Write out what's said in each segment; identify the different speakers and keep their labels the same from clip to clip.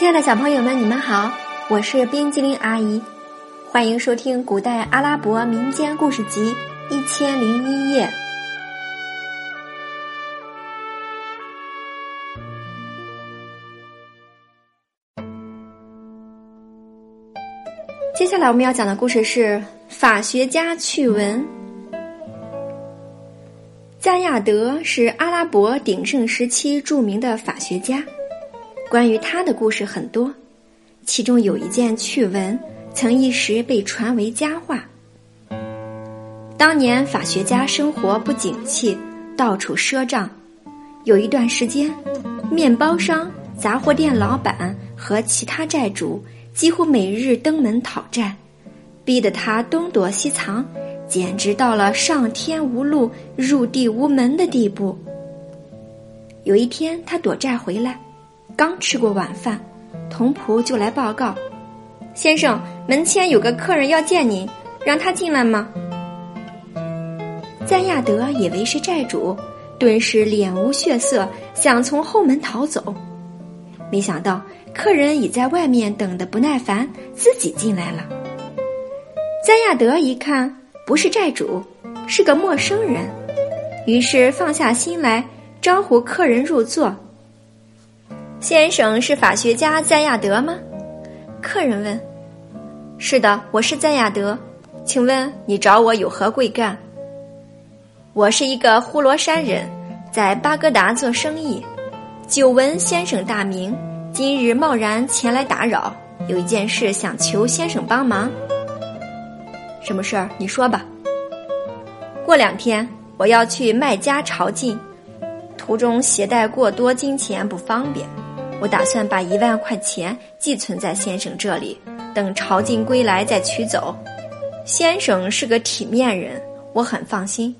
Speaker 1: 亲爱的小朋友们，你们好，我是冰激凌阿姨，欢迎收听古代阿拉伯民间故事集《一千零一夜》。接下来我们要讲的故事是法学家趣闻。赞亚德是阿拉伯鼎盛时期著名的法学家。关于他的故事很多，其中有一件趣闻曾一时被传为佳话。当年法学家生活不景气，到处赊账。有一段时间，面包商、杂货店老板和其他债主几乎每日登门讨债，逼得他东躲西藏，简直到了上天无路、入地无门的地步。有一天，他躲债回来。刚吃过晚饭，童仆就来报告：“先生，门前有个客人要见您，让他进来吗？”赞亚德以为是债主，顿时脸无血色，想从后门逃走。没想到客人已在外面等得不耐烦，自己进来了。赞亚德一看，不是债主，是个陌生人，于是放下心来，招呼客人入座。先生是法学家赞亚德吗？客人问。是的，我是赞亚德，请问你找我有何贵干？我是一个呼罗珊人，在巴格达做生意，久闻先生大名，今日贸然前来打扰，有一件事想求先生帮忙。什么事儿？你说吧。过两天我要去麦加朝觐，途中携带过多金钱不方便。我打算把一万块钱寄存在先生这里，等朝觐归来再取走。先生是个体面人，我很放心。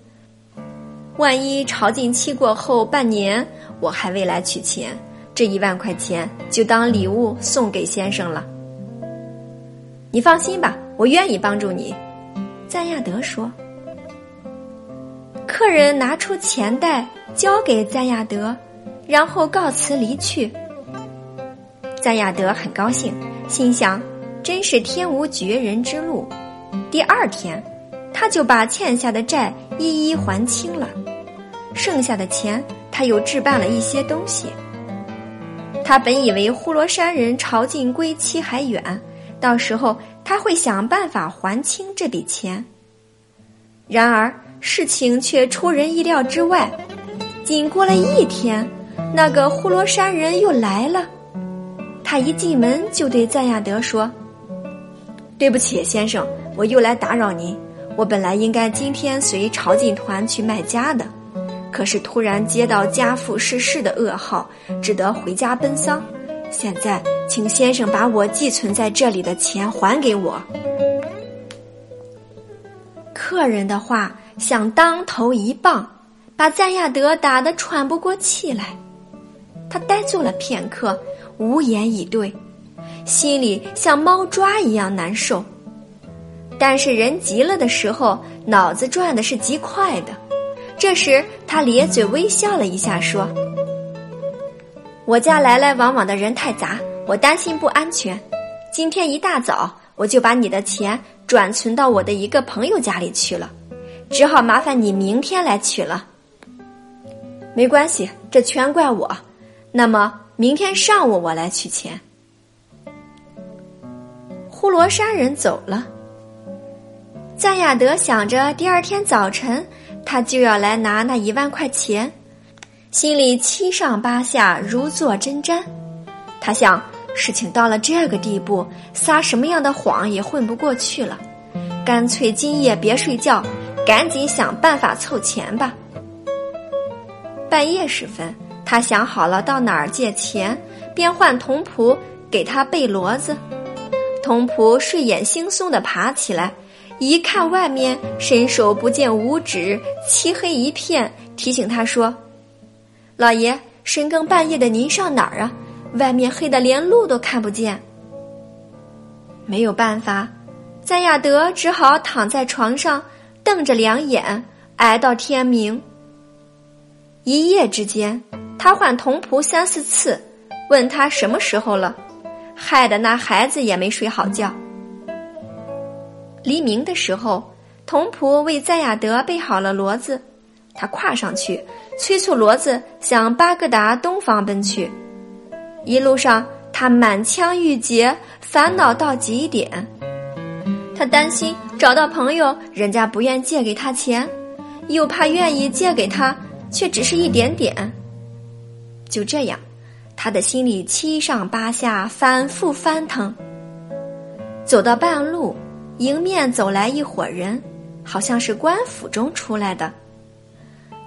Speaker 1: 万一朝觐期过后半年我还未来取钱，这一万块钱就当礼物送给先生了。你放心吧，我愿意帮助你。”赞亚德说。客人拿出钱袋交给赞亚德，然后告辞离去。赞亚德很高兴，心想：“真是天无绝人之路。”第二天，他就把欠下的债一一还清了，剩下的钱他又置办了一些东西。他本以为呼罗珊人朝觐归期还远，到时候他会想办法还清这笔钱。然而事情却出人意料之外，仅过了一天，那个呼罗珊人又来了。他一进门就对赞亚德说：“对不起，先生，我又来打扰您。我本来应该今天随朝觐团去麦家的，可是突然接到家父逝世的噩耗，只得回家奔丧。现在，请先生把我寄存在这里的钱还给我。”客人的话像当头一棒，把赞亚德打得喘不过气来。他呆坐了片刻。无言以对，心里像猫抓一样难受。但是人急了的时候，脑子转的是极快的。这时他咧嘴微笑了一下，说：“我家来来往往的人太杂，我担心不安全。今天一大早我就把你的钱转存到我的一个朋友家里去了，只好麻烦你明天来取了。没关系，这全怪我。那么。”明天上午我来取钱。呼罗珊人走了，赞亚德想着第二天早晨他就要来拿那一万块钱，心里七上八下，如坐针毡。他想，事情到了这个地步，撒什么样的谎也混不过去了，干脆今夜别睡觉，赶紧想办法凑钱吧。半夜时分。他想好了到哪儿借钱，便唤童仆给他备骡子。童仆睡眼惺忪的爬起来，一看外面伸手不见五指，漆黑一片，提醒他说：“老爷，深更半夜的您上哪儿啊？外面黑的连路都看不见。”没有办法，赞亚德只好躺在床上，瞪着两眼，挨到天明。一夜之间。他换童仆三四次，问他什么时候了，害得那孩子也没睡好觉。黎明的时候，童仆为赞亚德备好了骡子，他跨上去，催促骡子向巴格达东方奔去。一路上，他满腔郁结，烦恼到极点。他担心找到朋友，人家不愿借给他钱，又怕愿意借给他，却只是一点点。就这样，他的心里七上八下，反复翻腾。走到半路。迎面走来一伙人，好像是官府中出来的。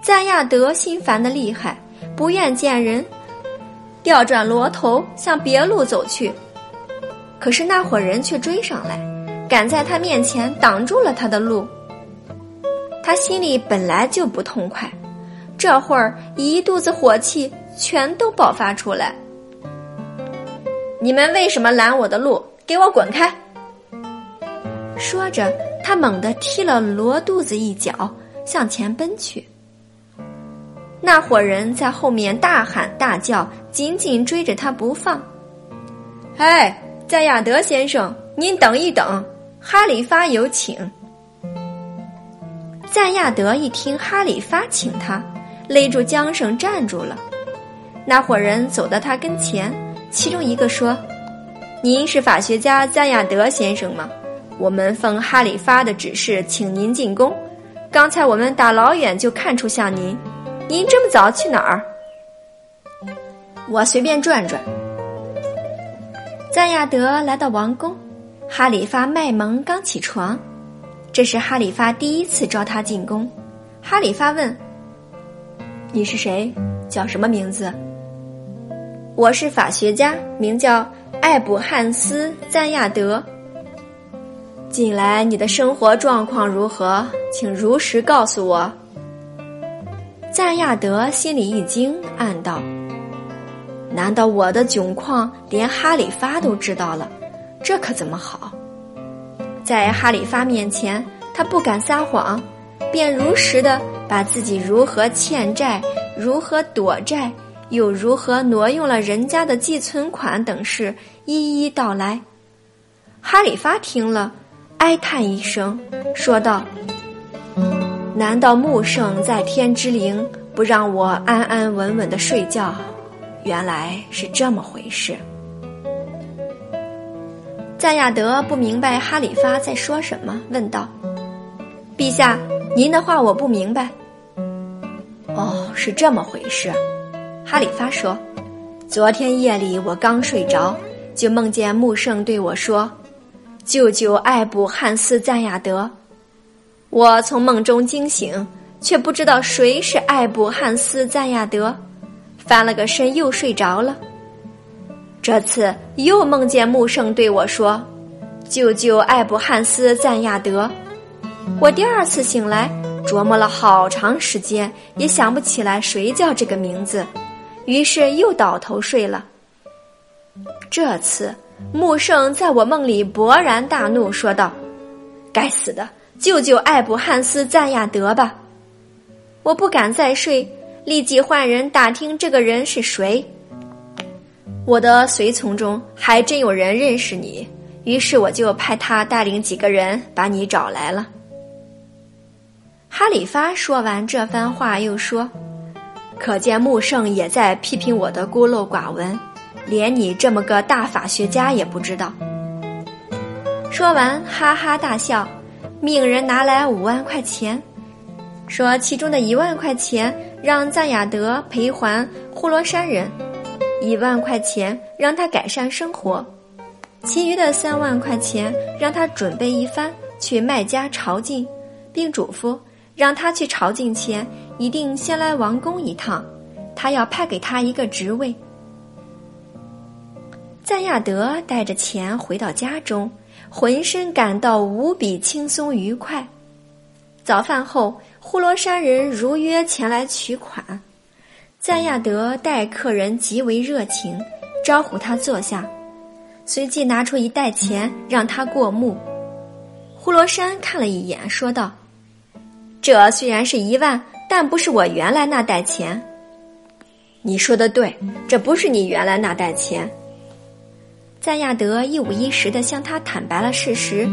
Speaker 1: 赞亚德心烦的厉害，不愿见人，调转骡头向别路走去。可是那伙人却追上来，赶在他面前挡住了他的路。他心里本来就不痛快，这会儿一肚子火气全都爆发出来。你们为什么拦我的路？给我滚开！说着，他猛地踢了罗肚子一脚，向前奔去。那伙人在后面大喊大叫，紧紧追着他不放。哎，赞亚德先生，您等一等，哈里发有请。赞亚德一听哈里发请他，勒住缰绳站住了。那伙人走到他跟前，其中一个说：“您是法学家赞亚德先生吗？”我们奉哈里发的指示，请您进宫。刚才我们大老远就看出像您，您这么早去哪儿？我随便转转。赞亚德来到王宫，哈里发卖萌刚起床，这是哈里发第一次招他进宫。哈里发问：“你是谁？叫什么名字？”我是法学家，名叫艾卜汉斯·赞亚德。近来你的生活状况如何？请如实告诉我。赞亚德心里一惊，暗道：“难道我的窘况连哈里发都知道了？这可怎么好？”在哈里发面前，他不敢撒谎，便如实的把自己如何欠债、如何躲债、又如何挪用了人家的寄存款等事一一道来。哈里发听了。哀叹一声，说道：“难道穆圣在天之灵不让我安安稳稳的睡觉？原来是这么回事。”赞亚德不明白哈里发在说什么，问道：“陛下，您的话我不明白。”哦，是这么回事。哈里发说：“昨天夜里我刚睡着，就梦见穆圣对我说。”舅舅艾布汉斯赞亚德，我从梦中惊醒，却不知道谁是艾布汉斯赞亚德，翻了个身又睡着了。这次又梦见穆圣对我说：“舅舅艾布汉斯赞亚德。”我第二次醒来，琢磨了好长时间，也想不起来谁叫这个名字，于是又倒头睡了。这次。穆圣在我梦里勃然大怒，说道：“该死的，救救艾布汉斯赞亚德吧！”我不敢再睡，立即换人打听这个人是谁。我的随从中还真有人认识你，于是我就派他带领几个人把你找来了。哈里发说完这番话，又说：“可见穆圣也在批评我的孤陋寡闻。”连你这么个大法学家也不知道。说完，哈哈大笑，命人拿来五万块钱，说其中的一万块钱让赞雅德赔还呼罗山人，一万块钱让他改善生活，其余的三万块钱让他准备一番去麦加朝觐，并嘱咐让他去朝觐前一定先来王宫一趟，他要派给他一个职位。赞亚德带着钱回到家中，浑身感到无比轻松愉快。早饭后，呼罗山人如约前来取款，赞亚德待客人极为热情，招呼他坐下，随即拿出一袋钱让他过目。呼罗山看了一眼，说道：“这虽然是一万，但不是我原来那袋钱。”你说的对，这不是你原来那袋钱。赞亚德一五一十的向他坦白了事实。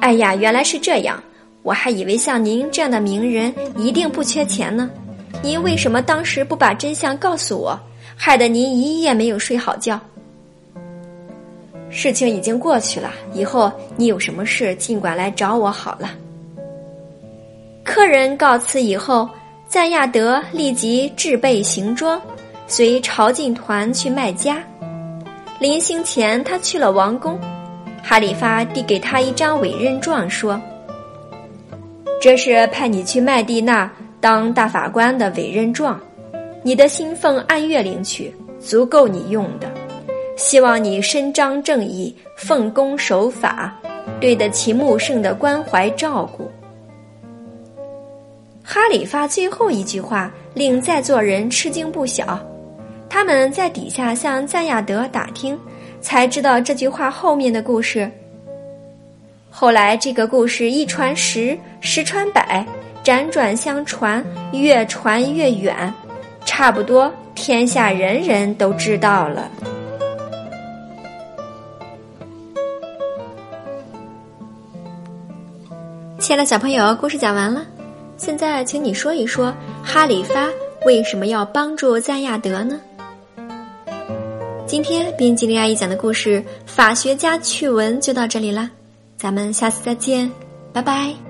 Speaker 1: 哎呀，原来是这样，我还以为像您这样的名人一定不缺钱呢。您为什么当时不把真相告诉我，害得您一夜没有睡好觉？事情已经过去了，以后你有什么事尽管来找我好了。客人告辞以后，赞亚德立即置备行装，随朝觐团去麦加。临行前，他去了王宫，哈里发递给他一张委任状，说：“这是派你去麦地那。”当大法官的委任状，你的薪俸按月领取，足够你用的。希望你伸张正义，奉公守法，对得起穆圣的关怀照顾。哈里发最后一句话令在座人吃惊不小，他们在底下向赞亚德打听，才知道这句话后面的故事。后来这个故事一传十，十传百。辗转相传，越传越远，差不多天下人人都知道了。亲爱的小朋友，故事讲完了，现在请你说一说哈里发为什么要帮助赞亚德呢？今天冰激凌阿姨讲的故事《法学家趣闻》就到这里啦，咱们下次再见，拜拜。